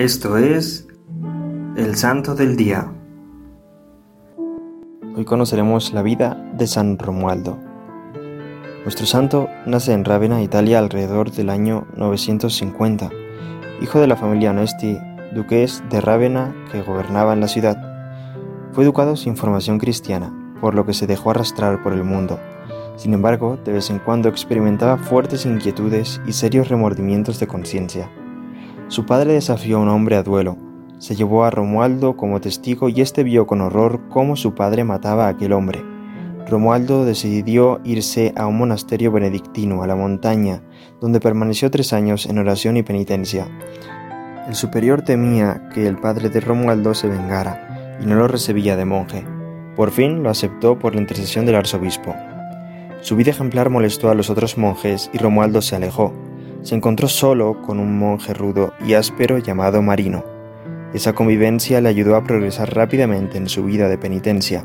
Esto es el Santo del Día. Hoy conoceremos la vida de San Romualdo. Nuestro santo nace en Rávena, Italia, alrededor del año 950, hijo de la familia Onesti, duques de Rávena que gobernaban la ciudad. Fue educado sin formación cristiana, por lo que se dejó arrastrar por el mundo. Sin embargo, de vez en cuando experimentaba fuertes inquietudes y serios remordimientos de conciencia. Su padre desafió a un hombre a duelo, se llevó a Romualdo como testigo y éste vio con horror cómo su padre mataba a aquel hombre. Romualdo decidió irse a un monasterio benedictino a la montaña, donde permaneció tres años en oración y penitencia. El superior temía que el padre de Romualdo se vengara y no lo recibía de monje. Por fin lo aceptó por la intercesión del arzobispo. Su vida ejemplar molestó a los otros monjes y Romualdo se alejó, se encontró solo con un monje rudo y áspero llamado Marino. Esa convivencia le ayudó a progresar rápidamente en su vida de penitencia.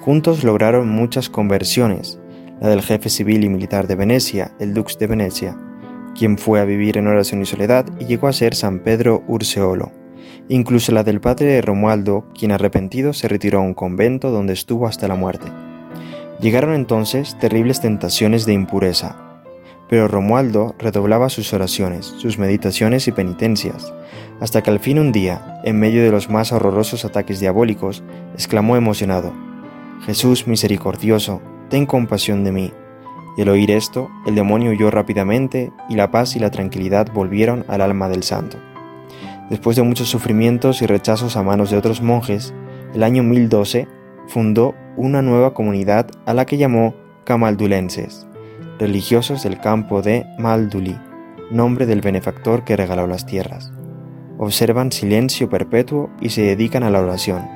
Juntos lograron muchas conversiones, la del jefe civil y militar de Venecia, el dux de Venecia, quien fue a vivir en oración y soledad y llegó a ser San Pedro Urseolo, incluso la del padre de Romualdo, quien arrepentido se retiró a un convento donde estuvo hasta la muerte. Llegaron entonces terribles tentaciones de impureza, pero Romualdo redoblaba sus oraciones, sus meditaciones y penitencias, hasta que al fin un día, en medio de los más horrorosos ataques diabólicos, exclamó emocionado, Jesús misericordioso, ten compasión de mí. Y al oír esto, el demonio huyó rápidamente y la paz y la tranquilidad volvieron al alma del santo. Después de muchos sufrimientos y rechazos a manos de otros monjes, el año 1012 fundó una nueva comunidad a la que llamó Camaldulenses religiosos del campo de Malduli, nombre del benefactor que regaló las tierras. Observan silencio perpetuo y se dedican a la oración.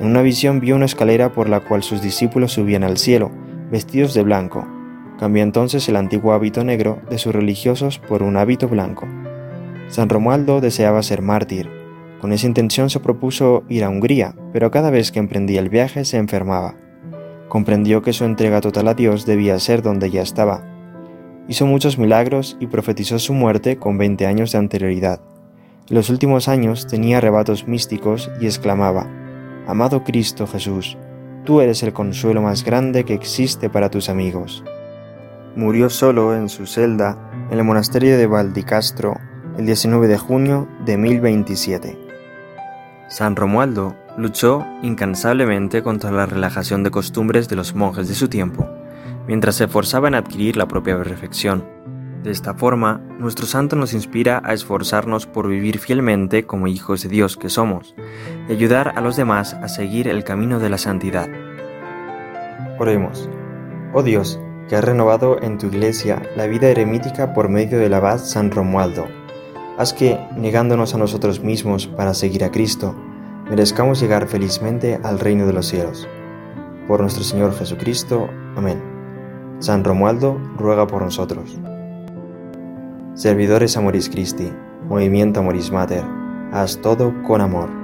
En una visión vio una escalera por la cual sus discípulos subían al cielo, vestidos de blanco. Cambió entonces el antiguo hábito negro de sus religiosos por un hábito blanco. San Romualdo deseaba ser mártir. Con esa intención se propuso ir a Hungría, pero cada vez que emprendía el viaje se enfermaba comprendió que su entrega total a Dios debía ser donde ya estaba. Hizo muchos milagros y profetizó su muerte con 20 años de anterioridad. En los últimos años tenía arrebatos místicos y exclamaba, Amado Cristo Jesús, tú eres el consuelo más grande que existe para tus amigos. Murió solo en su celda en el monasterio de Valdicastro el 19 de junio de 1027. San Romualdo luchó incansablemente contra la relajación de costumbres de los monjes de su tiempo, mientras se esforzaba en adquirir la propia perfección. De esta forma, nuestro santo nos inspira a esforzarnos por vivir fielmente como hijos de Dios que somos y ayudar a los demás a seguir el camino de la santidad. Oremos. Oh Dios, que has renovado en tu iglesia la vida eremítica por medio del abad San Romualdo, haz que, negándonos a nosotros mismos para seguir a Cristo, merezcamos llegar felizmente al reino de los cielos. Por nuestro Señor Jesucristo. Amén. San Romualdo ruega por nosotros. Servidores Amoris Christi, Movimiento Amoris Mater, haz todo con amor.